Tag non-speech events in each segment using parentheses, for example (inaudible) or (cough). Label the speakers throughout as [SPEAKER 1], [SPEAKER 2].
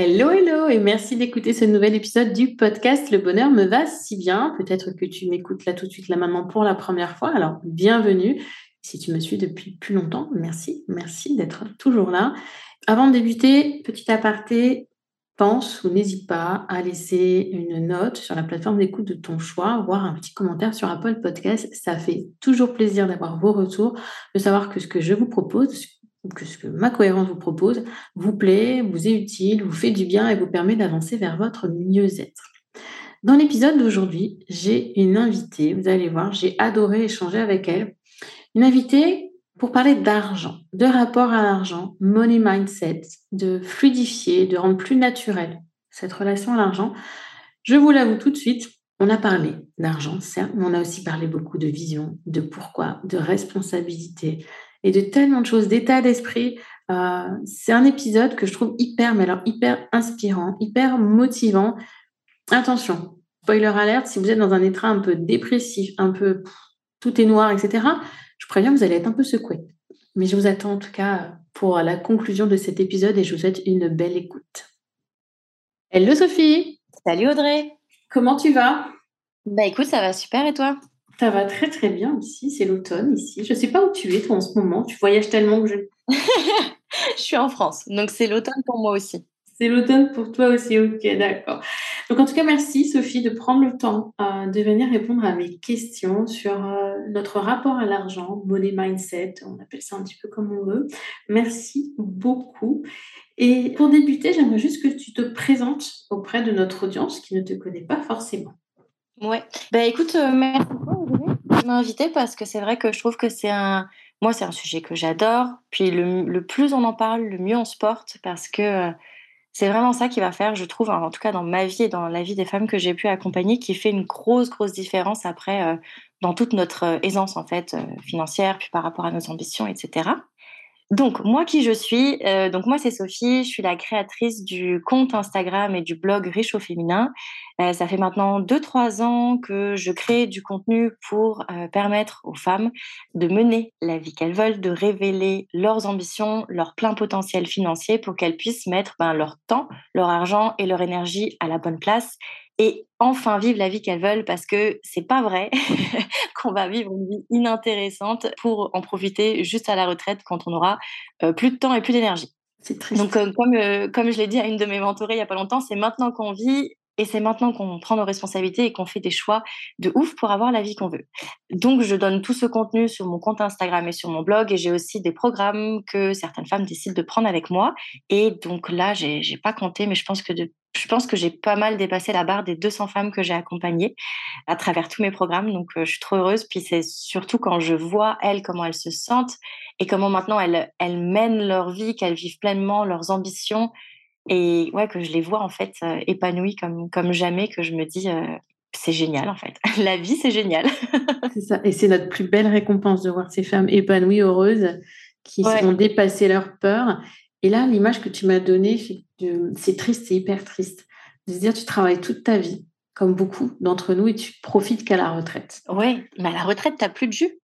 [SPEAKER 1] Hello, hello, et merci d'écouter ce nouvel épisode du podcast Le bonheur me va si bien. Peut-être que tu m'écoutes là tout de suite, là maintenant pour la première fois. Alors, bienvenue. Si tu me suis depuis plus longtemps, merci, merci d'être toujours là. Avant de débuter, petit aparté, pense ou n'hésite pas à laisser une note sur la plateforme d'écoute de ton choix, voire un petit commentaire sur Apple Podcast. Ça fait toujours plaisir d'avoir vos retours, de savoir que ce que je vous propose, que ce que ma cohérence vous propose vous plaît, vous est utile, vous fait du bien et vous permet d'avancer vers votre mieux-être. Dans l'épisode d'aujourd'hui, j'ai une invitée, vous allez voir, j'ai adoré échanger avec elle. Une invitée pour parler d'argent, de rapport à l'argent, money mindset, de fluidifier, de rendre plus naturel cette relation à l'argent. Je vous l'avoue tout de suite, on a parlé d'argent, certes, mais on a aussi parlé beaucoup de vision, de pourquoi, de responsabilité, et de tellement de choses, d'état d'esprit. Euh, c'est un épisode que je trouve hyper, mais alors hyper inspirant, hyper motivant. Attention, spoiler alerte, si vous êtes dans un état un peu dépressif, un peu tout est noir, etc., je préviens, vous allez être un peu secoué. Mais je vous attends en tout cas pour la conclusion de cet épisode et je vous souhaite une belle écoute. Hello Sophie
[SPEAKER 2] Salut Audrey
[SPEAKER 1] Comment tu vas?
[SPEAKER 2] Bah écoute, ça va super et toi?
[SPEAKER 1] Ça va très très bien ici, c'est l'automne ici. Je ne sais pas où tu es toi en ce moment, tu voyages tellement que je... (laughs)
[SPEAKER 2] je suis en France, donc c'est l'automne pour moi aussi.
[SPEAKER 1] C'est l'automne pour toi aussi, ok, d'accord. Donc en tout cas, merci Sophie de prendre le temps euh, de venir répondre à mes questions sur euh, notre rapport à l'argent, money mindset, on appelle ça un petit peu comme on veut. Merci beaucoup. Et pour débuter, j'aimerais juste que tu te présentes auprès de notre audience qui ne te connaît pas forcément.
[SPEAKER 2] Ouais. Ben écoute, euh, merci beaucoup de m'inviter parce que c'est vrai que je trouve que c'est un, moi c'est un sujet que j'adore. Puis le, plus on en parle, le mieux on se porte parce que euh, c'est vraiment ça qui va faire, je trouve, en tout cas dans ma vie et dans la vie des femmes que j'ai pu accompagner, qui fait une grosse grosse différence après euh, dans toute notre aisance en fait financière, puis par rapport à nos ambitions, etc. Donc, moi qui je suis, euh, donc moi c'est Sophie, je suis la créatrice du compte Instagram et du blog Riche au féminin. Euh, ça fait maintenant 2-3 ans que je crée du contenu pour euh, permettre aux femmes de mener la vie qu'elles veulent, de révéler leurs ambitions, leur plein potentiel financier pour qu'elles puissent mettre ben, leur temps, leur argent et leur énergie à la bonne place et enfin vivre la vie qu'elles veulent parce que c'est pas vrai (laughs) qu'on va vivre une vie inintéressante pour en profiter juste à la retraite quand on aura euh, plus de temps et plus d'énergie. C'est triste. Donc euh, comme euh, comme je l'ai dit à une de mes mentorées il y a pas longtemps, c'est maintenant qu'on vit et c'est maintenant qu'on prend nos responsabilités et qu'on fait des choix de ouf pour avoir la vie qu'on veut. Donc, je donne tout ce contenu sur mon compte Instagram et sur mon blog. Et j'ai aussi des programmes que certaines femmes décident de prendre avec moi. Et donc là, j'ai, j'ai pas compté, mais je pense que j'ai pas mal dépassé la barre des 200 femmes que j'ai accompagnées à travers tous mes programmes. Donc, euh, je suis trop heureuse. Puis c'est surtout quand je vois elles comment elles se sentent et comment maintenant elles, elles mènent leur vie, qu'elles vivent pleinement leurs ambitions et ouais, que je les vois en fait euh, épanouies comme, comme jamais, que je me dis euh, c'est génial en fait. (laughs) La vie, c'est génial. (laughs)
[SPEAKER 1] c'est ça. Et c'est notre plus belle récompense de voir ces femmes épanouies, heureuses, qui ont dépassé leur peur. Et là, l'image que tu m'as donnée, c'est triste, c'est hyper triste. De se dire, tu travailles toute ta vie, comme beaucoup d'entre nous, et tu profites qu'à la retraite.
[SPEAKER 2] Oui, mais à la retraite, tu n'as plus de jus.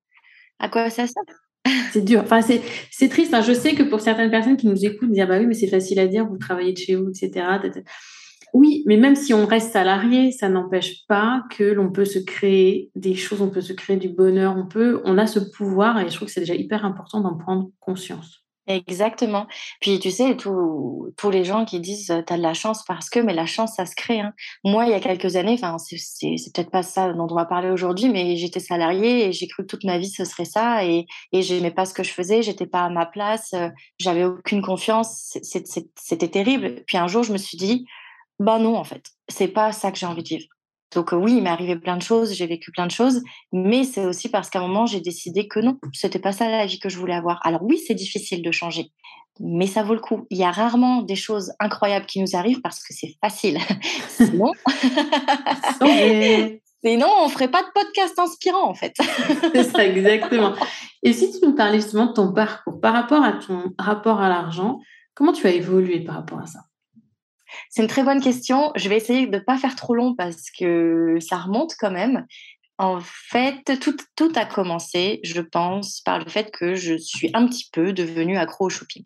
[SPEAKER 2] À quoi ça sert?
[SPEAKER 1] C'est dur. Enfin, c'est triste. Hein. Je sais que pour certaines personnes qui nous écoutent, dire bah oui, mais c'est facile à dire, vous travaillez de chez vous, etc. Oui, mais même si on reste salarié, ça n'empêche pas que l'on peut se créer des choses, on peut se créer du bonheur, on peut, on a ce pouvoir et je trouve que c'est déjà hyper important d'en prendre conscience.
[SPEAKER 2] Exactement. Puis tu sais, tous les gens qui disent tu as de la chance parce que, mais la chance, ça se crée. Hein. Moi, il y a quelques années, enfin, c'est peut-être pas ça dont on va parler aujourd'hui, mais j'étais salariée et j'ai cru que toute ma vie ce serait ça et, et j'aimais pas ce que je faisais, j'étais pas à ma place, j'avais aucune confiance, c'était terrible. Puis un jour, je me suis dit, bah non, en fait, c'est pas ça que j'ai envie de vivre. Donc oui, il m'est arrivé plein de choses, j'ai vécu plein de choses, mais c'est aussi parce qu'à un moment, j'ai décidé que non, c'était pas ça la vie que je voulais avoir. Alors oui, c'est difficile de changer, mais ça vaut le coup. Il y a rarement des choses incroyables qui nous arrivent parce que c'est facile. (laughs) Sinon, (laughs) Sinon, on ferait pas de podcast inspirant en fait.
[SPEAKER 1] c'est ça, exactement. Et si tu nous parlais justement de ton parcours par rapport à ton rapport à l'argent, comment tu as évolué par rapport à ça?
[SPEAKER 2] C'est une très bonne question. Je vais essayer de ne pas faire trop long parce que ça remonte quand même. En fait, tout, a commencé, je pense, par le fait que je suis un petit peu devenue accro au shopping.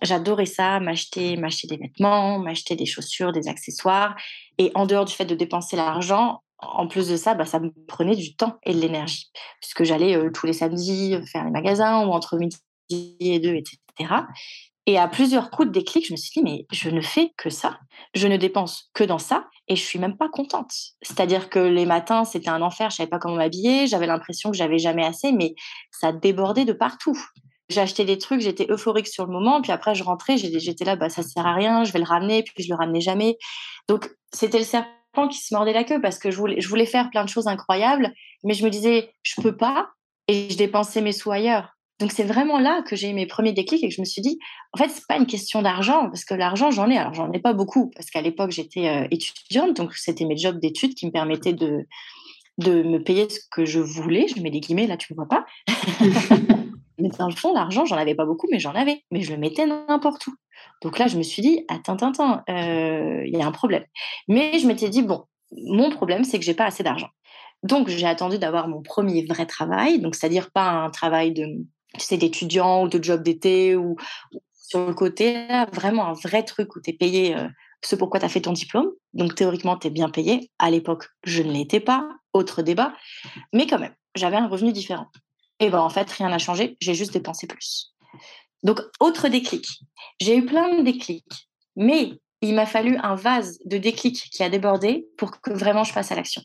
[SPEAKER 2] J'adorais ça, m'acheter, m'acheter des vêtements, m'acheter des chaussures, des accessoires. Et en dehors du fait de dépenser l'argent, en plus de ça, bah, ça me prenait du temps et de l'énergie, puisque j'allais euh, tous les samedis faire les magasins ou entre midi et deux, etc. Et à plusieurs coups de déclic, je me suis dit, mais je ne fais que ça. Je ne dépense que dans ça et je suis même pas contente. C'est-à-dire que les matins, c'était un enfer, je savais pas comment m'habiller, j'avais l'impression que j'avais jamais assez, mais ça débordait de partout. J'achetais des trucs, j'étais euphorique sur le moment, puis après je rentrais, j'étais là, bah ça sert à rien, je vais le ramener, puis je le ramenais jamais. Donc c'était le serpent qui se mordait la queue parce que je voulais, faire plein de choses incroyables, mais je me disais, je peux pas, et je dépensais mes sous ailleurs. Donc c'est vraiment là que j'ai eu mes premiers déclics et que je me suis dit, en fait, c'est pas une question d'argent, parce que l'argent, j'en ai. Alors j'en ai pas beaucoup, parce qu'à l'époque, j'étais euh, étudiante, donc c'était mes jobs d'études qui me permettaient de, de me payer ce que je voulais. Je mets des guillemets, là, tu ne vois pas. (laughs) mais dans le fond, l'argent, j'en avais pas beaucoup, mais j'en avais. Mais je le mettais n'importe où. Donc là, je me suis dit, attends, attends, euh, il y a un problème. Mais je m'étais dit, bon, mon problème, c'est que j'ai pas assez d'argent. Donc, j'ai attendu d'avoir mon premier vrai travail, donc c'est-à-dire pas un travail de tu sais, d'étudiants ou de job d'été ou, sur le côté, vraiment un vrai truc où tu es payé euh, ce pourquoi tu as fait ton diplôme. Donc théoriquement, tu es bien payé. À l'époque, je ne l'étais pas. Autre débat. Mais quand même, j'avais un revenu différent. Et ben en fait, rien n'a changé. J'ai juste dépensé plus. Donc, autre déclic. J'ai eu plein de déclics. Mais il m'a fallu un vase de déclic qui a débordé pour que vraiment je passe à l'action.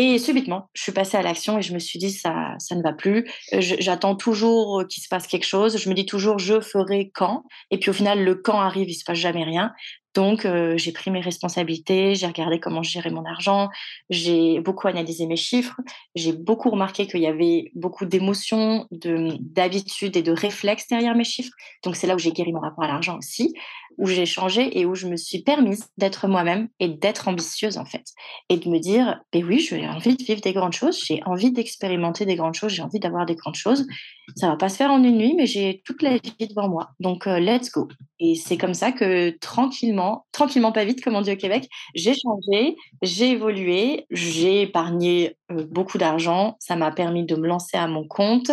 [SPEAKER 2] Et subitement, je suis passée à l'action et je me suis dit, ça, ça ne va plus. Euh, j'attends toujours qu'il se passe quelque chose. Je me dis toujours, je ferai quand. Et puis au final, le quand arrive, il se passe jamais rien. Donc, euh, j'ai pris mes responsabilités, j'ai regardé comment gérer mon argent, j'ai beaucoup analysé mes chiffres, j'ai beaucoup remarqué qu'il y avait beaucoup d'émotions, d'habitudes et de réflexes derrière mes chiffres. Donc, c'est là où j'ai guéri mon rapport à l'argent aussi, où j'ai changé et où je me suis permise d'être moi-même et d'être ambitieuse en fait. Et de me dire, ben oui, j'ai envie de vivre des grandes choses, j'ai envie d'expérimenter des grandes choses, j'ai envie d'avoir des grandes choses. Ça va pas se faire en une nuit, mais j'ai toute la vie devant moi. Donc, euh, let's go. Et c'est comme ça que tranquillement, tranquillement pas vite, comme on dit au Québec, j'ai changé, j'ai évolué, j'ai épargné euh, beaucoup d'argent, ça m'a permis de me lancer à mon compte,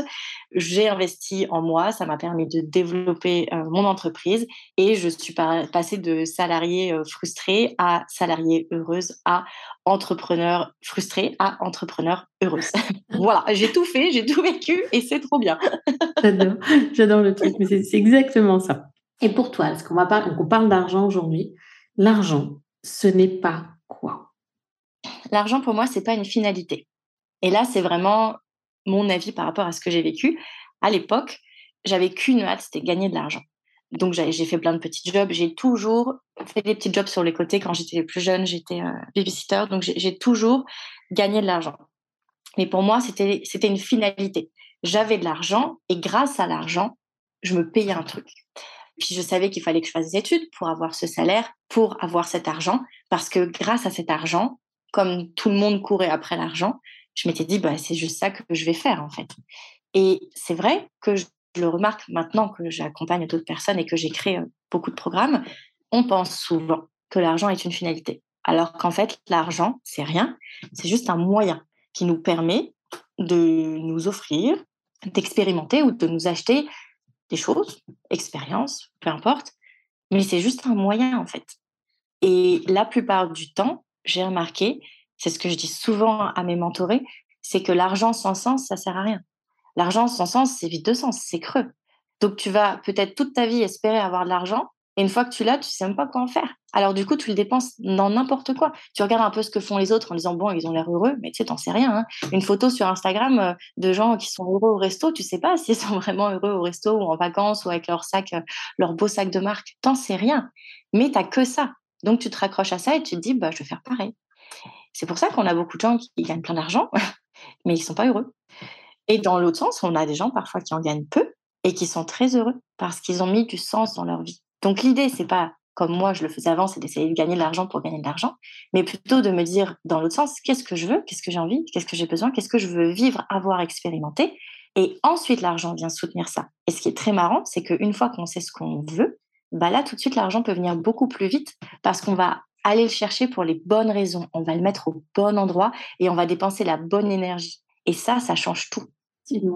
[SPEAKER 2] j'ai investi en moi, ça m'a permis de développer euh, mon entreprise. Et je suis passée de salarié euh, frustré à salarié heureuse à entrepreneur frustré à entrepreneur heureuse. (laughs) voilà, j'ai tout fait, j'ai tout vécu et c'est trop bien. (laughs)
[SPEAKER 1] j'adore, j'adore le truc, mais c'est exactement ça. Et pour toi, est-ce qu'on on parle d'argent aujourd'hui, l'argent, ce n'est pas quoi?
[SPEAKER 2] L'argent pour moi, c'est pas une finalité. Et là, c'est vraiment mon avis par rapport à ce que j'ai vécu. À l'époque, j'avais qu'une hâte, c'était gagner de l'argent. Donc j'ai fait plein de petits jobs. J'ai toujours fait des petits jobs sur les côtés. Quand j'étais plus jeune, j'étais euh, babysitter. Donc j'ai toujours gagné de l'argent. Mais pour moi, c'était une finalité. J'avais de l'argent et grâce à l'argent, je me payais un truc. Puis je savais qu'il fallait que je fasse des études pour avoir ce salaire, pour avoir cet argent, parce que grâce à cet argent, comme tout le monde courait après l'argent, je m'étais dit, bah, c'est juste ça que je vais faire en fait. Et c'est vrai que le remarque maintenant que j'accompagne d'autres personnes et que j'ai euh, beaucoup de programmes, on pense souvent que l'argent est une finalité. Alors qu'en fait, l'argent, c'est rien, c'est juste un moyen qui nous permet de nous offrir, d'expérimenter ou de nous acheter des choses, expériences, peu importe, mais c'est juste un moyen en fait. Et la plupart du temps, j'ai remarqué, c'est ce que je dis souvent à mes mentorés, c'est que l'argent sans sens, ça sert à rien. L'argent sans sens, c'est vide de sens, c'est creux. Donc tu vas peut-être toute ta vie espérer avoir de l'argent, et une fois que tu l'as, tu sais même pas quoi en faire. Alors du coup, tu le dépenses dans n'importe quoi. Tu regardes un peu ce que font les autres en disant bon, ils ont l'air heureux, mais tu sais, t'en sais rien. Hein. Une photo sur Instagram euh, de gens qui sont heureux au resto, tu sais pas (laughs) s'ils sont vraiment heureux au resto ou en vacances ou avec leur sac, euh, leur beau sac de marque. T'en sais rien. Mais t'as que ça. Donc tu te raccroches à ça et tu te dis bah je vais faire pareil. C'est pour ça qu'on a beaucoup de gens qui gagnent plein d'argent, (laughs) mais ils sont pas heureux. Et dans l'autre sens, on a des gens parfois qui en gagnent peu et qui sont très heureux parce qu'ils ont mis du sens dans leur vie. Donc l'idée, c'est pas comme moi je le faisais avant, c'est d'essayer de gagner de l'argent pour gagner de l'argent, mais plutôt de me dire dans l'autre sens, qu'est-ce que je veux, qu'est-ce que j'ai envie, qu'est-ce que j'ai besoin, qu'est-ce que je veux vivre, avoir, expérimenté. Et ensuite, l'argent vient soutenir ça. Et ce qui est très marrant, c'est qu'une fois qu'on sait ce qu'on veut, bah là, tout de suite, l'argent peut venir beaucoup plus vite parce qu'on va aller le chercher pour les bonnes raisons. On va le mettre au bon endroit et on va dépenser la bonne énergie. Et ça, ça change tout.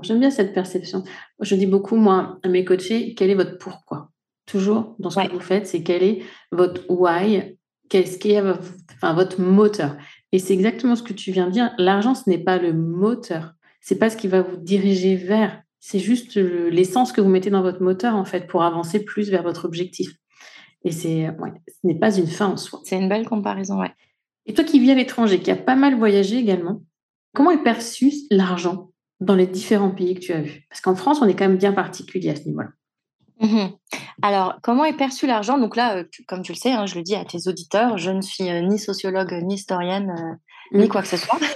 [SPEAKER 1] J'aime bien cette perception. Je dis beaucoup, moi, à mes coachés, quel est votre pourquoi? Toujours dans ce que vous faites, c'est quel est votre why, qu'est-ce qui est enfin, votre moteur? Et c'est exactement ce que tu viens de dire. L'argent, ce n'est pas le moteur. C'est pas ce qui va vous diriger vers. C'est juste l'essence que vous mettez dans votre moteur, en fait, pour avancer plus vers votre objectif. Et c'est, ouais, ce n'est pas une fin en soi.
[SPEAKER 2] C'est une belle comparaison, ouais.
[SPEAKER 1] Et toi qui vis à l'étranger, qui a pas mal voyagé également, comment est perçu l'argent dans les différents pays que tu as vus? Parce qu'en France, on est quand même bien particulier à ce niveau-là.
[SPEAKER 2] Mmh Alors, comment est perçu l'argent? Donc là, euh, comme tu le sais, hein, je le dis à tes auditeurs, je ne suis euh, ni sociologue, ni historienne, euh, ni mmh. quoi que ce soit. (laughs)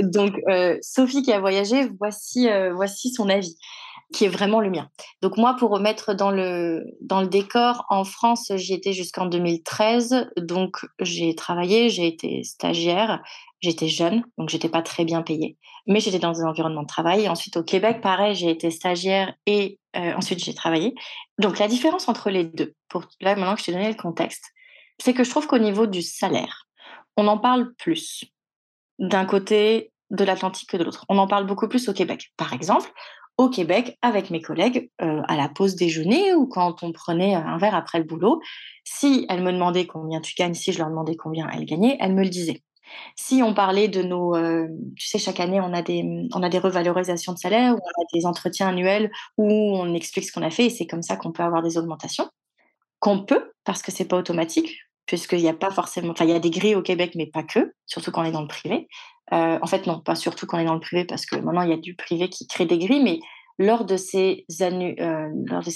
[SPEAKER 2] Donc, Sophie qui a voyagé, voici, voici son avis, qui est vraiment le mien. Donc moi, pour remettre dans le, dans le décor, en France, j'y étais jusqu'en 2013. Donc, j'ai travaillé, j'ai été stagiaire, J'étais jeune, donc j'étais pas très bien payée, mais j'étais dans un environnement de travail. ensuite, au Québec, pareil, j'ai été stagiaire et euh, ensuite j'ai travaillé. Donc la différence entre les deux, pour là maintenant que je t'ai donné le contexte, c'est que je trouve qu'au niveau du salaire, on en parle plus d'un côté de l'Atlantique que de l'autre. On en parle beaucoup plus au Québec. Par exemple, au Québec, avec mes collègues, euh, à la pause déjeuner ou quand on prenait un verre après le boulot, si elles me demandaient combien tu gagnes, si je leur demandais combien elles gagnaient, elles me le disaient. Si on parlait de nos, euh, tu sais, chaque année, on a, des, on a des revalorisations de salaire, on a des entretiens annuels où on explique ce qu'on a fait et c'est comme ça qu'on peut avoir des augmentations. Qu'on peut, parce que c'est pas automatique, puisqu'il n'y a pas forcément, enfin, il y a des grilles au Québec, mais pas que, surtout quand on est dans le privé. Euh, en fait, non, pas surtout quand on est dans le privé, parce que maintenant, il y a du privé qui crée des grilles, mais lors de ces, euh,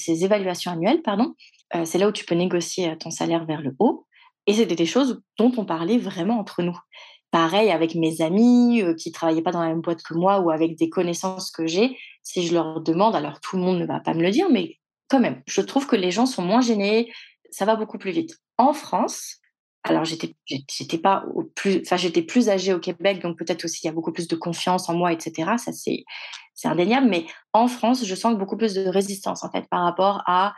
[SPEAKER 2] évaluations annuelles, pardon, c'est là où tu peux négocier ton salaire vers le haut. Et c'était des choses dont on parlait vraiment entre nous. Pareil avec mes amis euh, qui travaillaient pas dans la même boîte que moi ou avec des connaissances que j'ai, si je leur demande, alors tout le monde ne va pas me le dire, mais quand même, je trouve que les gens sont moins gênés, ça va beaucoup plus vite. En France, alors j'étais j'étais pas plus enfin j'étais plus âgée au Québec donc peut-être aussi il y a beaucoup plus de confiance en moi etc ça c'est c'est indéniable mais en France je sens beaucoup plus de résistance en fait par rapport à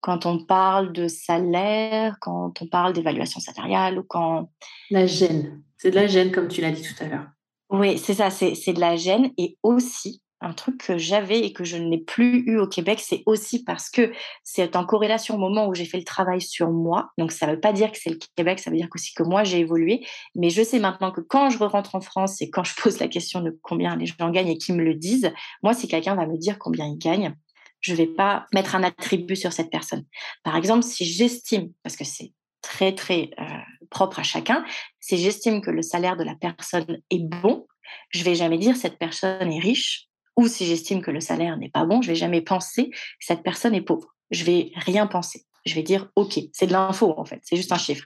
[SPEAKER 2] quand on parle de salaire, quand on parle d'évaluation salariale ou quand...
[SPEAKER 1] La gêne. C'est de la gêne, comme tu l'as dit tout à l'heure.
[SPEAKER 2] Oui, c'est ça, c'est de la gêne. Et aussi, un truc que j'avais et que je n'ai plus eu au Québec, c'est aussi parce que c'est en corrélation au moment où j'ai fait le travail sur moi. Donc, ça ne veut pas dire que c'est le Québec, ça veut dire aussi que moi, j'ai évolué. Mais je sais maintenant que quand je rentre en France et quand je (laughs) pose la question de combien les gens gagnent et qu'ils me le disent, moi, si quelqu'un va me dire combien ils gagnent, je ne vais pas mettre un attribut sur cette personne. Par exemple, si j'estime, parce que c'est très très euh, propre à chacun, si j'estime que le salaire de la personne est bon, je vais jamais dire cette personne est riche, ou si j'estime que le salaire n'est pas bon, je vais jamais penser que cette personne est pauvre. Je vais rien penser. Je vais dire ok, c'est de l'info en fait, c'est juste un chiffre.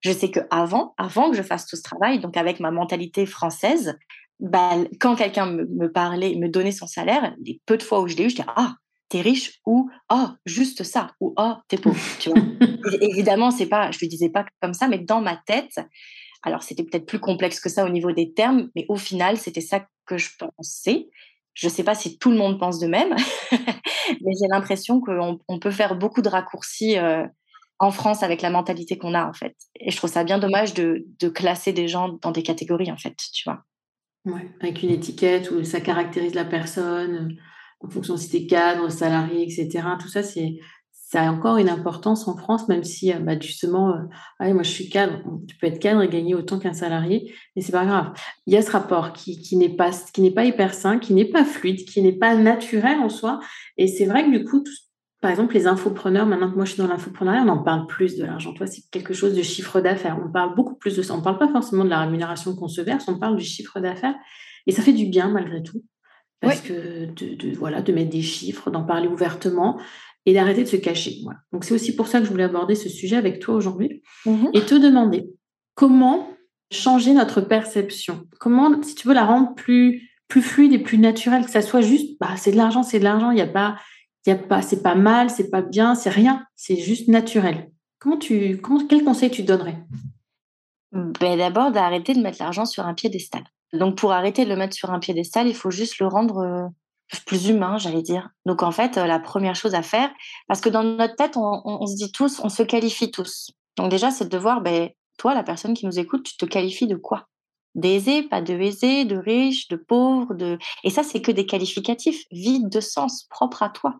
[SPEAKER 2] Je sais que avant, avant que je fasse tout ce travail, donc avec ma mentalité française, bah, quand quelqu'un me, me, parlait, me donnait son salaire, les peu de fois où je l'ai eu, je disais ah t'es riche ou oh juste ça ou oh t'es pauvre tu vois (laughs) évidemment c'est pas je lui disais pas comme ça mais dans ma tête alors c'était peut-être plus complexe que ça au niveau des termes mais au final c'était ça que je pensais je sais pas si tout le monde pense de même (laughs) mais j'ai l'impression qu'on on peut faire beaucoup de raccourcis euh, en France avec la mentalité qu'on a en fait et je trouve ça bien dommage de, classer des gens dans des catégories en fait tu vois
[SPEAKER 1] ouais, avec une étiquette où ça caractérise la personne en fonction si tu es cadre, salarié, etc. Tout ça, c'est ça a encore une importance en France, même si bah, justement, ah moi je suis cadre, tu peux être cadre et gagner autant qu'un salarié, mais c'est pas grave. Il y a ce rapport qui, qui n'est pas, qui n'est pas hyper sain, qui n'est pas fluide, qui n'est pas naturel en soi. Et c'est vrai que du coup, par exemple, les infopreneurs, maintenant que moi je suis dans l'infopreneuriat, on en parle plus de l'argent. Toi, c'est quelque chose de chiffre d'affaires. On parle beaucoup plus de ça. On ne parle pas forcément de la rémunération qu'on se verse, on parle du chiffre d'affaires. Et ça fait du bien malgré tout. Parce que de, voilà, de mettre des chiffres, d'en parler ouvertement et d'arrêter de se cacher. Donc c'est aussi pour ça que je voulais aborder ce sujet avec toi aujourd'hui mmh et te demander comment changer notre perception. Comment, si tu veux, la rendre plus, plus fluide et plus naturelle, que ça soit juste, bah, c'est de l'argent, c'est de l'argent, il n'y a pas y a pas, c'est pas mal, c'est pas bien, c'est rien, c'est juste naturel. Comment tu, comment, quel conseil tu donnerais?
[SPEAKER 2] Ben D'abord, d'arrêter de mettre l'argent sur un piédestal. Donc, pour arrêter de le mettre sur un piédestal, il faut juste le rendre euh, plus humain, j'allais dire. Donc, en fait, euh, la première chose à faire, parce que dans notre tête, on, se dit tous, on se qualifie tous. Donc, déjà, c'est de voir, ben, toi, la personne qui nous écoute, tu te qualifies de quoi? D'aisé, pas de aisé, de riche, de pauvre, de... Et ça, c'est que des qualificatifs vides de sens, propres à toi.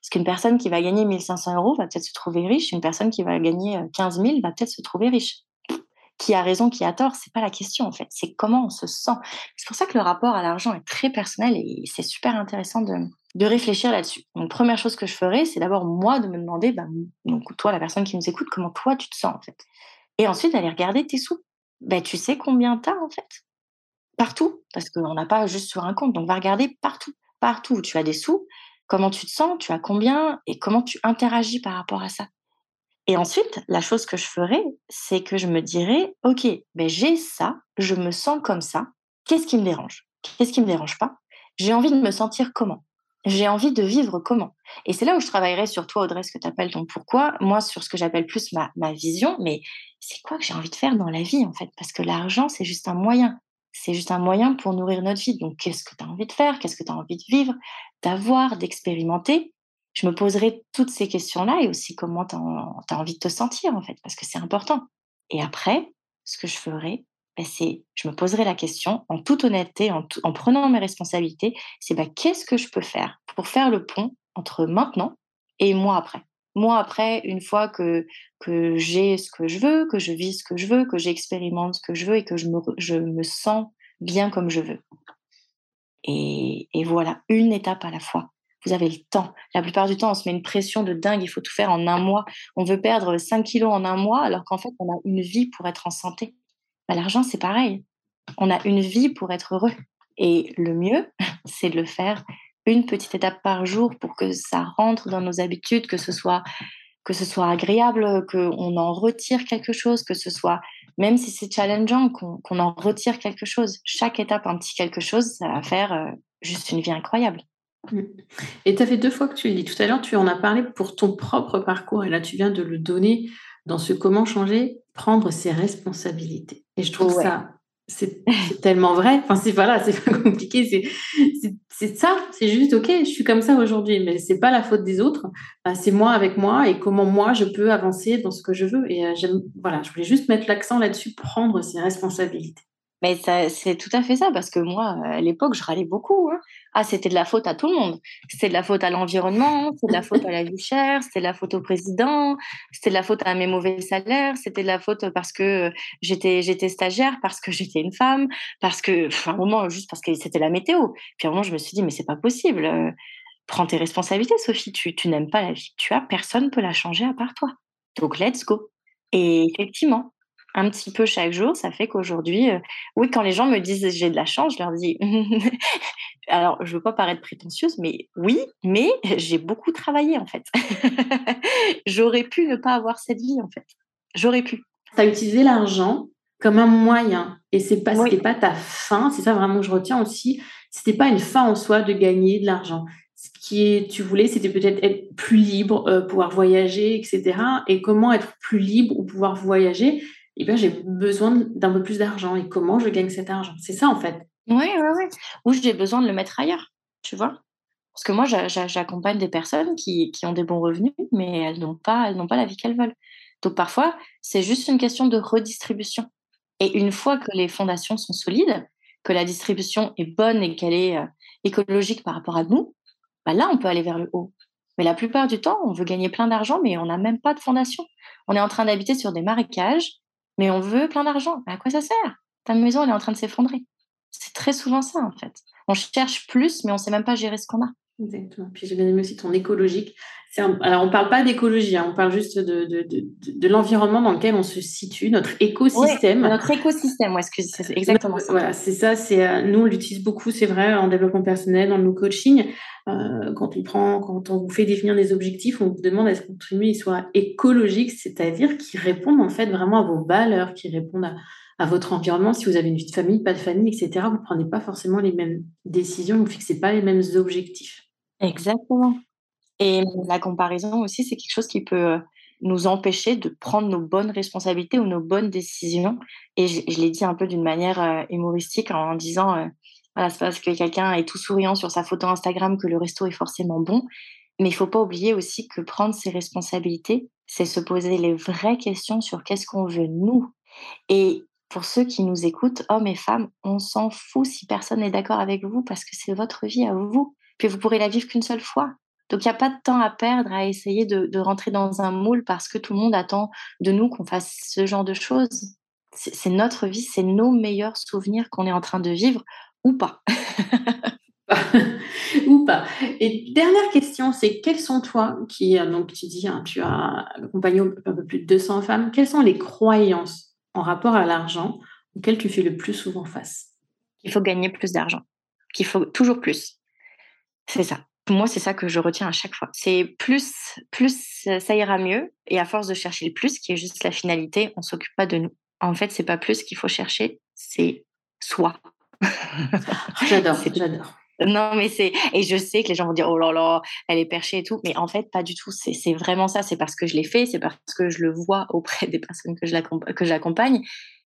[SPEAKER 2] Parce qu'une personne qui va gagner 1500 euros va peut-être se trouver riche, une personne qui va gagner 15 euh, 000 va peut-être se trouver riche. Qui a raison, qui a tort, c'est pas la question en fait, c'est comment on se sent. C'est pour ça que le rapport à l'argent est très personnel et c'est super intéressant de, de réfléchir là-dessus. Donc, première chose que je ferais, c'est d'abord moi de me demander, bah, donc toi, la personne qui nous écoute, comment toi tu te sens en fait? Et ensuite d'aller regarder tes sous. Ben, tu sais combien tu as en fait? Partout, parce qu'on n'a pas juste sur un compte. Donc, va regarder partout. Partout où tu as des sous, comment tu te sens, tu as combien et comment tu interagis par rapport à ça. Et ensuite, la chose que je ferais, c'est que je me dirais, OK, ben j'ai ça, je me sens comme ça, qu'est-ce qui me dérange? Qu'est-ce qui me dérange pas? J'ai envie de me sentir comment? J'ai envie de vivre comment? Et c'est là où je travaillerai sur toi, Audrey, ce que tu appelles ton pourquoi, moi sur ce que j'appelle plus ma, ma vision, mais c'est quoi que j'ai envie de faire dans la vie en fait? Parce que l'argent, c'est juste un moyen. C'est juste un moyen pour nourrir notre vie. Donc, qu'est-ce que tu as envie de faire? Qu'est-ce que tu as envie de vivre, d'avoir, d'expérimenter Je me poserai toutes ces questions-là et aussi comment tu as, envie de te sentir, en fait, parce que c'est important. Et après, ce que je ferai, ben, c'est, je me poserai la question en toute honnêteté, en, prenant mes responsabilités, c'est ben, qu'est-ce que je peux faire pour faire le pont entre maintenant et moi après? Moi, après, une fois que, que j'ai ce que je veux, que je vis ce que je veux, que j'expérimente ce que je veux et que je me, je me sens bien comme je veux. Et, et, voilà, une étape à la fois. Vous avez le temps. La plupart du temps, on se met une pression de dingue, il faut tout faire en un mois. On veut perdre 5 kilos en un mois, alors qu'en fait, on a une vie pour être en santé. Bah, L'argent, c'est pareil. On a une vie pour être heureux. Et le mieux, (laughs) c'est de le faire une petite étape par jour pour que ça rentre dans nos habitudes, que ce soit que ce soit agréable, qu'on en retire quelque chose, que ce soit, même si c'est challengeant, qu'on en retire quelque chose. Chaque étape, un petit quelque chose, ça va faire euh, juste une vie incroyable.
[SPEAKER 1] Et tu as fait deux fois que tu l'as dit tout à l'heure, tu en as parlé pour ton propre parcours, et là tu viens de le donner dans ce comment changer, prendre ses responsabilités. Et je trouve ça c'est tellement vrai. Enfin, c'est voilà, c'est pas (laughs) compliqué. C'est ça. C'est juste ok. Je suis comme ça aujourd'hui, mais c'est pas la faute des autres. c'est moi avec moi et comment moi je peux avancer dans ce que je veux. Et euh, voilà, je voulais juste mettre l'accent là-dessus, prendre ses responsabilités.
[SPEAKER 2] Mais c'est tout à fait ça, parce que moi, à l'époque, je râlais beaucoup. Hein. Ah, c'était de la faute à tout le monde. C'était de la faute à l'environnement, c'était de la faute à la vie chère, c'était de la faute au président, c'était de la faute à mes mauvais salaires, c'était de la faute parce que j'étais j'étais stagiaire, parce que j'étais une femme, parce que, enfin, un moment, juste parce que c'était la météo. Puis à un moment, je me suis dit, mais c'est pas possible. Euh, prends tes responsabilités, Sophie. Tu, tu n'aimes pas la vie que tu as, personne ne peut la changer à part toi. Donc, let's go. Et effectivement, un petit peu chaque jour, ça fait qu'aujourd'hui, euh, oui, quand les gens me disent j'ai de la chance, je leur dis, (laughs) alors je veux pas paraître prétentieuse, mais oui, mais (laughs) j'ai beaucoup travaillé en fait. (laughs) J'aurais pu ne pas avoir cette vie en fait. J'aurais pu.
[SPEAKER 1] Tu as utilisé l'argent comme un moyen et c'est pas, pas ta fin, c'est ça vraiment que je retiens aussi. C'était pas une fin en soi de gagner de l'argent. Ce qui tu voulais, c'était peut-être être plus libre, euh, pouvoir voyager, etc. Et comment être plus libre ou pouvoir voyager? Eh bien, j'ai besoin d'un peu plus d'argent. Et comment je gagne cet argent? C'est ça, en fait.
[SPEAKER 2] Oui, oui, oui. Ou j'ai besoin de le mettre ailleurs, tu vois? Parce que moi, j'accompagne des personnes qui, qui, ont des bons revenus, mais elles n'ont pas, pas la vie qu'elles veulent. Donc, parfois, c'est juste une question de redistribution. Et une fois que les fondations sont solides, que la distribution est bonne et qu'elle est euh, écologique par rapport à nous, bah là, on peut aller vers le haut. Mais la plupart du temps, on veut gagner plein d'argent, mais on n'a même pas de fondation. On est en train d'habiter sur des marécages, mais on veut plein d'argent. À quoi ça sert? Ta maison, elle est en train de s'effondrer. C'est très souvent ça, en fait. On cherche plus, mais on ne sait même pas gérer ce qu'on a.
[SPEAKER 1] Exactement. Puis j'ai bien aimé aussi ton écologique. Alors, on ne parle pas d'écologie, hein. on parle juste de, de, de, de l'environnement dans lequel on se situe, notre écosystème.
[SPEAKER 2] notre écosystème, ouais, c'est exactement ça.
[SPEAKER 1] Voilà, c'est ça. C'est, euh, nous, on l'utilise beaucoup, c'est vrai, en développement personnel, dans le coaching. Euh, quand on prend, quand on vous fait définir des objectifs, on vous demande à ce que votre il soit écologique, c'est-à-dire qu'il réponde en fait vraiment à vos valeurs, qui répondent à, à votre environnement. Si vous avez une vie de famille, pas de famille, etc., vous ne prenez pas forcément les mêmes décisions, vous ne fixez pas les mêmes objectifs.
[SPEAKER 2] Exactement. Et la comparaison aussi, c'est quelque chose qui peut nous empêcher de prendre nos bonnes responsabilités ou nos bonnes décisions. Et je, l'ai dit un peu d'une manière humoristique en disant, voilà, c'est parce que quelqu'un est tout souriant sur sa photo Instagram que le resto est forcément bon. Mais il faut pas oublier aussi que prendre ses responsabilités, c'est se poser les vraies questions sur qu'est-ce qu'on veut nous. Et pour ceux qui nous écoutent, hommes et femmes, on s'en fout si personne n'est d'accord avec vous parce que c'est votre vie à vous. Puis vous pourrez la vivre qu'une seule fois. Donc il n'y a pas de temps à perdre à essayer de, rentrer dans un moule parce que tout le monde attend de nous qu'on fasse ce genre de choses. C'est notre vie, c'est nos meilleurs souvenirs qu'on est en train de vivre ou pas. (laughs)
[SPEAKER 1] ou pas. Et dernière question, c'est quelles sont toi, qui, euh, donc tu dis, hein, tu as accompagné un peu plus de 200 femmes, quelles sont les croyances en rapport à l'argent auxquelles tu fais le plus souvent face?
[SPEAKER 2] Il faut gagner plus d'argent, qu'il faut toujours plus. C'est ça. Moi, c'est ça que je retiens à chaque fois. C'est plus, plus ça ira mieux. Et à force de chercher le plus, qui est juste la finalité, on s'occupe pas de nous. En fait, c'est pas plus qu'il faut chercher, c'est soi. (laughs)
[SPEAKER 1] j'adore, j'adore.
[SPEAKER 2] Non, mais c'est. Et je sais que les gens vont dire, oh là là, elle est perchée et tout. Mais en fait, pas du tout. C'est vraiment ça. C'est parce que je l'ai fait, c'est parce que je le vois auprès des personnes que j'accompagne.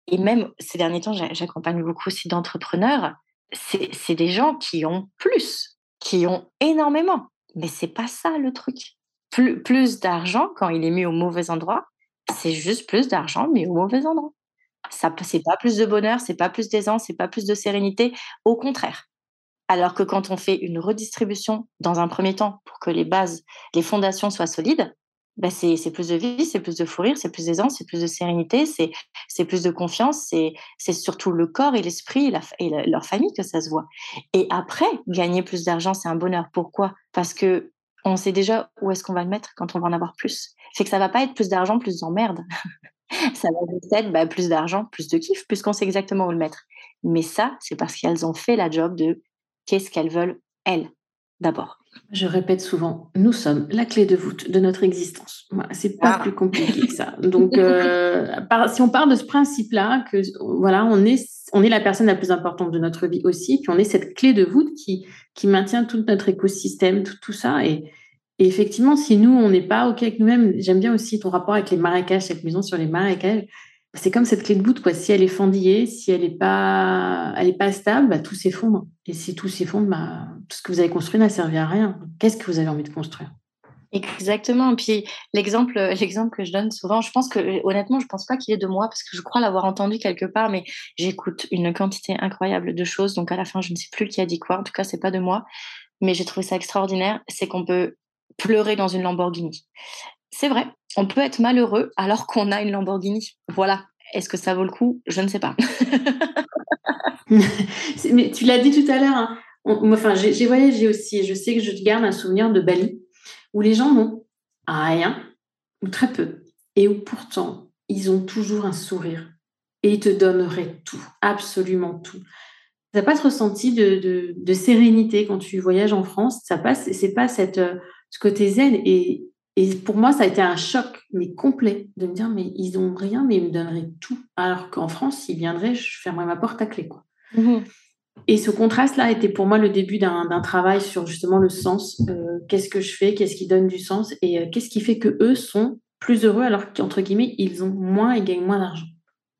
[SPEAKER 2] Et même ces derniers temps, j'accompagne beaucoup aussi d'entrepreneurs. C'est des gens qui ont plus qui ont énormément. Mais c'est pas ça le truc. Plus, plus d'argent, quand il est mis au mauvais endroit, c'est juste plus d'argent mis au mauvais endroit. Ça, c'est pas plus de bonheur, c'est pas plus d'aisance, c'est pas plus de sérénité. Au contraire. Alors que quand on fait une redistribution dans un premier temps pour que les bases, les fondations soient solides, bah, c'est plus de vie, c'est plus de fou rire, c'est plus d'aisance, c'est plus de sérénité, c'est plus de confiance, c'est surtout le corps et l'esprit et, leur famille que ça se voit. Et après, gagner plus d'argent, c'est un bonheur. Pourquoi? Parce que on sait déjà où est-ce qu'on va le mettre quand on va en avoir plus. C'est que ça va pas être plus d'argent, plus d'emmerde. (laughs) ça va être bah, plus d'argent, plus de kiff, puisqu'on sait exactement où le mettre. Mais ça, c'est parce qu'elles ont fait la job de qu'est-ce qu'elles veulent, elles, d'abord.
[SPEAKER 1] Je répète souvent, nous sommes la clé de voûte de notre existence. Voilà, c'est pas ah. plus compliqué que ça. Donc, euh, (laughs) si on part de ce principe-là, que voilà, on est, on est la personne la plus importante de notre vie aussi, puis on est cette clé de voûte qui, qui maintient tout notre écosystème, tout, tout ça. Et, et effectivement, si nous, on n'est pas OK avec nous-mêmes, j'aime bien aussi ton rapport avec les marécages, cette maison sur les marécages c'est comme cette clé de voûte, quoi. Si elle est fendillée, si elle n'est pas, pas stable, bah, tout s'effondre. Et si tout s'effondre, bah, tout ce que vous avez construit n'a servi à rien. Qu'est-ce que vous avez envie de construire?
[SPEAKER 2] Exactement. Puis l'exemple, l'exemple que je donne souvent, je pense que honnêtement, je pense pas qu'il est de moi parce que je crois l'avoir entendu quelque part, mais j'écoute une quantité incroyable de choses. Donc à la fin, je ne sais plus qui a dit quoi. En tout cas, c'est pas de moi, mais j'ai trouvé ça extraordinaire. C'est qu'on peut pleurer dans une Lamborghini. C'est vrai, on peut être malheureux alors qu'on a une Lamborghini. Voilà. Est-ce que ça vaut le coup? Je ne sais pas. (laughs)
[SPEAKER 1] Mais tu l'as dit tout à l'heure. Hein. Enfin, j'ai voyagé aussi et je sais que je garde un souvenir de Bali où les gens n'ont rien ou très peu et où pourtant ils ont toujours un sourire et ils te donneraient tout, absolument tout. Tu n'as pas ce ressenti de, de, sérénité quand tu voyages en France Ça passe, c'est pas cette, ce côté zen et, et pour moi, ça a été un choc, mais complet, de me dire, mais ils n'ont rien, mais ils me donneraient tout. Alors qu'en France, s'ils viendraient, je fermerais ma porte à clé. Quoi. Mmh et ce contraste-là était pour moi le début d'un travail sur justement le sens. Euh, qu'est-ce que je fais? Qu'est-ce qui donne du sens? Et euh, qu'est-ce qui fait que eux sont plus heureux alors qu'entre guillemets, ils ont moins et gagnent moins d'argent?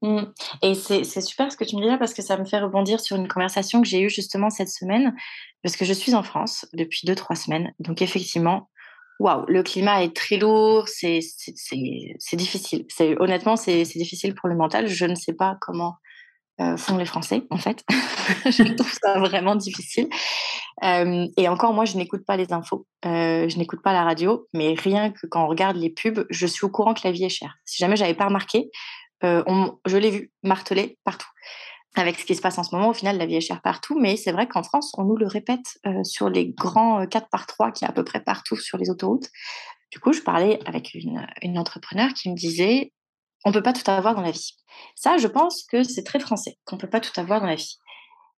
[SPEAKER 2] Mmh. Et c'est super ce que tu me dis là parce que ça me fait rebondir sur une conversation que j'ai eue justement cette semaine parce que je suis en France depuis deux, trois semaines. Donc effectivement, waouh, le climat est très lourd, c'est difficile. Honnêtement, c'est difficile pour le mental. Je ne sais pas comment euh, font les Français, en fait. (laughs) je trouve ça vraiment difficile. Euh, et encore, moi, je n'écoute pas les infos, euh, je n'écoute pas la radio, mais rien que quand on regarde les pubs, je suis au courant que la vie est chère. Si jamais j'avais pas remarqué, je l'ai vu martelé partout. Avec ce qui se passe en ce moment, au final, la vie est chère partout, mais c'est vrai qu'en France, on nous le répète sur les grands 4 par 3 qui est à peu près partout sur les autoroutes. Du coup, je parlais avec une, une entrepreneur qui me disait on peut pas tout avoir dans la vie. Ça, je pense que c'est très français, qu'on peut pas tout avoir dans la vie.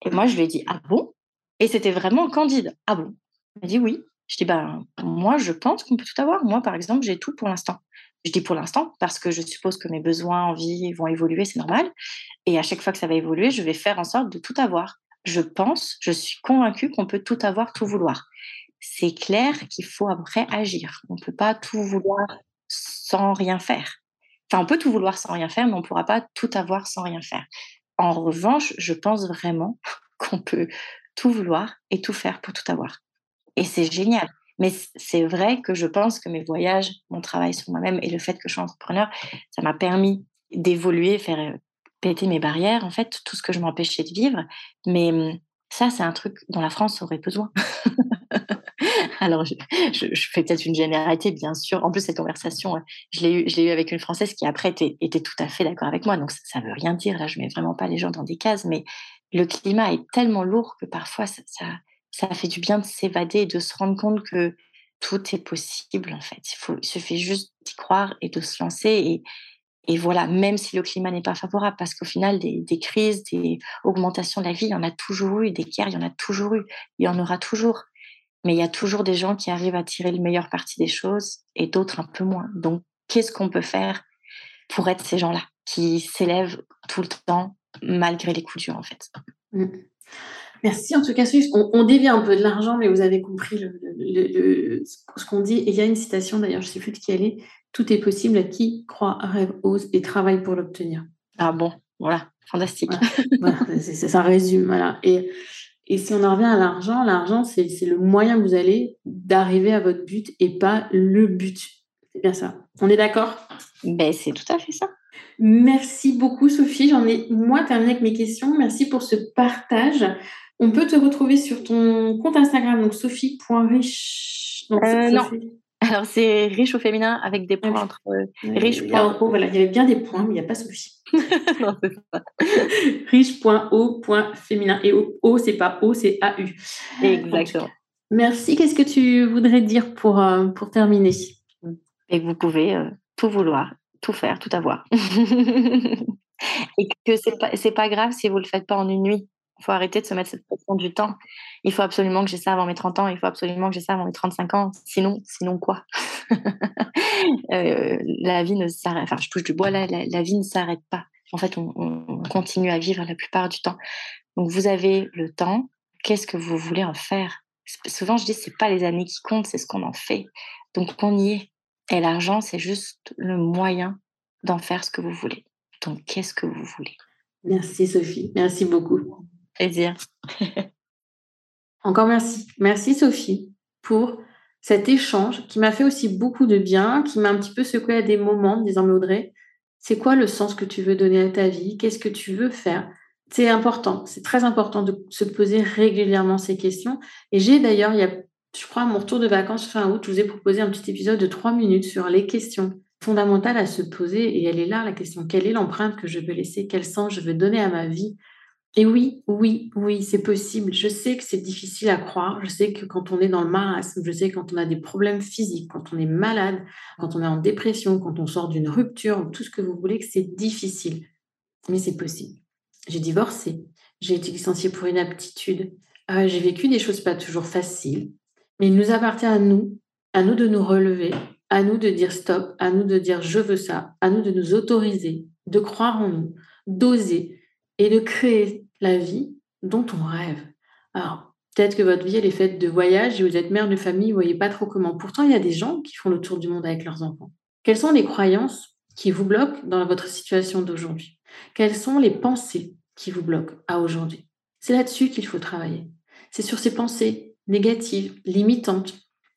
[SPEAKER 2] Et moi, je lui ai dit, ah bon? Et c'était vraiment candide. Ah bon? Elle m'a dit oui. Je dis, ben, moi, je pense qu'on peut tout avoir. Moi, par exemple, j'ai tout pour l'instant. Je dis pour l'instant parce que je suppose que mes besoins en vie vont évoluer, c'est normal. Et à chaque fois que ça va évoluer, je vais faire en sorte de tout avoir. Je pense, je suis convaincue qu'on peut tout avoir, tout vouloir. C'est clair qu'il faut après agir. On ne peut pas tout vouloir sans rien faire. Enfin, on peut tout vouloir sans rien faire, mais on ne pourra pas tout avoir sans rien faire. En revanche, je pense vraiment (laughs) qu'on peut tout vouloir et tout faire pour tout avoir. Et c'est génial. Mais c'est vrai que je pense que mes voyages, mon travail sur moi-même et le fait que je sois entrepreneur, ça m'a permis d'évoluer, faire euh, péter mes barrières, en fait, tout ce que je m'empêchais de vivre. Mais hum, ça, c'est un truc dont la France aurait besoin. (laughs) Alors, je, fais peut-être une généralité, bien sûr. En plus, cette conversation, je l'ai eue eu avec une Française qui, après, était, était tout à fait d'accord avec moi. Donc, ça ne veut rien dire. Là, je ne mets vraiment pas les gens dans des cases. Mais le climat est tellement lourd que parfois, ça, ça, fait du bien de s'évader et de se rendre compte que tout est possible, en fait. Il, faut, il suffit juste d'y croire et de se lancer. Et, voilà, même si le climat n'est pas favorable, parce qu'au final, des, des, crises, des augmentations de la vie, il y en a toujours eu, des guerres, il y en a toujours eu, il y en aura toujours mais il y a toujours des gens qui arrivent à tirer le meilleur parti des choses et d'autres un peu moins. Donc, qu'est-ce qu'on peut faire pour être ces gens-là qui s'élèvent tout le temps malgré les coups durs, en fait?
[SPEAKER 1] Mmh. Merci en tout cas, on, on, dévie un peu de l'argent, mais vous avez compris le, ce qu'on dit. Et il y a une citation d'ailleurs, je ne sais plus de qui elle est. Tout est possible à qui croit, rêve, ose et travaille pour l'obtenir.
[SPEAKER 2] Ah bon, voilà, fantastique.
[SPEAKER 1] ça résume, voilà. Et et si on en revient à l'argent, l'argent, c'est le moyen que vous allez d'arriver à votre but et pas le but. C'est bien ça. On est d'accord?
[SPEAKER 2] Ben, C'est tout à fait ça.
[SPEAKER 1] Merci beaucoup, Sophie. J'en ai, moi, terminé avec mes questions. Merci pour ce partage. On peut te retrouver sur ton compte Instagram, donc sophie.rich.
[SPEAKER 2] Euh, non, alors, c'est riche au féminin avec des points ah entre euh, riche.
[SPEAKER 1] Il y, voilà, il y avait bien des points, mais il n'y a pas Sophie. (laughs) non, c'est ça. (laughs) riche.o.féminin. Et O, c'est pas O, c'est AU.
[SPEAKER 2] Exactement.
[SPEAKER 1] Merci. Qu'est-ce que tu voudrais dire pour, euh, pour terminer?
[SPEAKER 2] Et vous pouvez euh, tout vouloir, tout faire, tout avoir. (laughs) Et que c'est pas, pas grave si vous ne le faites pas en une nuit. Il faut arrêter de se mettre cette pression du temps. Il faut absolument que j'ai ça avant mes 30 ans, il faut absolument que j'ai ça avant mes 35 ans. Sinon, sinon quoi? (laughs) Euh, La vie ne s'arrête, enfin je touche du bois là, la, vie ne s'arrête pas. En fait, on, continue à vivre la plupart du temps. Donc vous avez le temps, qu'est-ce que vous voulez en faire? Souvent je dis c'est pas les années qui comptent, c'est ce qu'on en fait. Donc on y est. Et l'argent, c'est juste le moyen d'en faire ce que vous voulez. Donc qu'est-ce que vous voulez?
[SPEAKER 1] Merci Sophie, merci beaucoup
[SPEAKER 2] plaisir.
[SPEAKER 1] Encore merci. Merci Sophie pour cet échange qui m'a fait aussi beaucoup de bien, qui m'a un petit peu secoué à des moments, disant mais Audrey, c'est quoi le sens que tu veux donner à ta vie? Qu'est-ce que tu veux faire? C'est important, c'est très important de se poser régulièrement ces questions. Et j'ai d'ailleurs, il y a, je crois, à mon retour de vacances fin août, je vous ai proposé un petit épisode de trois minutes sur les questions fondamentales à se poser. Et elle est là, la question, quelle est l'empreinte que je veux laisser? Quel sens je veux donner à ma vie? Et oui, oui, oui, c'est possible. Je sais que c'est difficile à croire. Je sais que quand on est dans le marasme, je sais que quand on a des problèmes physiques, quand on est malade, quand on est en dépression, quand on sort d'une rupture, tout ce que vous voulez, que c'est difficile. Mais c'est possible. J'ai divorcé. J'ai été licenciée pour inaptitude. Euh, j'ai vécu des choses pas toujours faciles. Mais il nous appartient à nous, à nous de nous relever, à nous de dire stop, à nous de dire je veux ça, à nous de nous autoriser, de croire en nous, d'oser et de créer la vie dont on rêve. Alors, peut-être que votre vie, elle est faite de voyages et vous êtes mère de famille, vous voyez pas trop comment. Pourtant, il y a des gens qui font le tour du monde avec leurs enfants. Quelles sont les croyances qui vous bloquent dans votre situation d'aujourd'hui? Quelles sont les pensées qui vous bloquent à aujourd'hui? C'est là-dessus qu'il faut travailler. C'est sur ces pensées négatives, limitantes,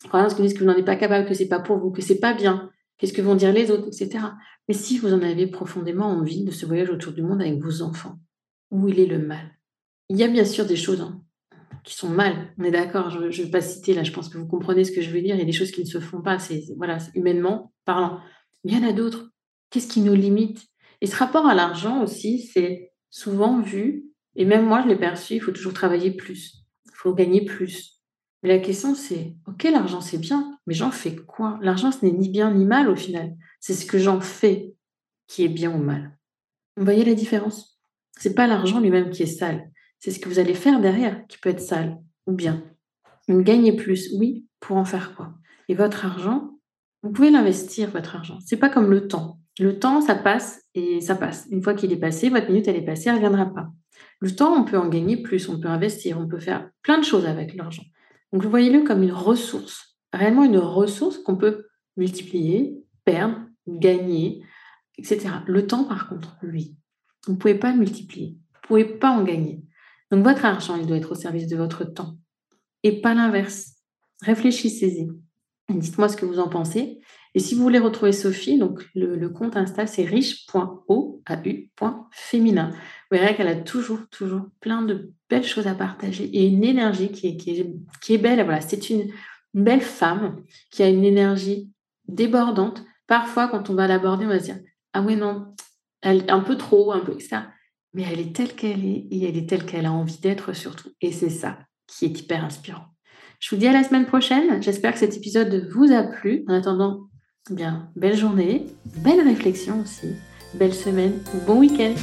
[SPEAKER 1] croyances qui disent que vous n'en êtes pas capable, que c'est pas pour vous, que c'est pas bien, qu'est-ce que vont dire les autres, etc. Mais si vous en avez profondément envie de ce voyage autour du monde avec vos enfants, où il est le mal. Il y a bien sûr des choses hein, qui sont mal, on est d'accord, je ne vais pas citer là, je pense que vous comprenez ce que je veux dire, il y a des choses qui ne se font pas, c'est voilà, humainement parlant. Il y en a d'autres. Qu'est-ce qui nous limite? Et ce rapport à l'argent aussi, c'est souvent vu, et même moi je l'ai perçu, il faut toujours travailler plus, il faut gagner plus. Mais la question c'est, ok, l'argent c'est bien, mais j'en fais quoi? L'argent ce n'est ni bien ni mal au final, c'est ce que j'en fais qui est bien ou mal. Vous voyez la différence? C'est pas l'argent lui-même qui est sale, c'est ce que vous allez faire derrière qui peut être sale ou bien. Gagner plus, oui, pour en faire quoi? Et votre argent, vous pouvez l'investir, votre argent. C'est pas comme le temps. Le temps, ça passe et ça passe. Une fois qu'il est passé, votre minute, elle est passée, elle ne reviendra pas. Le temps, on peut en gagner plus, on peut investir, on peut faire plein de choses avec l'argent. Donc, voyez-le comme une ressource, réellement une ressource qu'on peut multiplier, perdre, gagner, etc. Le temps, par contre, lui, vous ne pouvez pas le multiplier, vous ne pouvez pas en gagner. Donc votre argent, il doit être au service de votre temps et pas l'inverse. Réfléchissez-y. Dites-moi ce que vous en pensez. Et si vous voulez retrouver Sophie, donc le, compte Insta, c'est riche.au.féminin. Vous verrez qu'elle a toujours, toujours plein de belles choses à partager et une énergie qui est, belle. Voilà, c'est une, belle femme qui a une énergie débordante. Parfois, quand on va l'aborder, on va se dire Ah ouais, non, elle, un peu trop, un peu, etc mais elle est telle qu'elle est et elle est telle qu'elle a envie d'être surtout. Et c'est ça qui est hyper inspirant. Je vous dis à la semaine prochaine. J'espère que cet épisode vous a plu. En attendant, eh bien, belle journée, belle réflexion aussi, belle semaine bon week-end.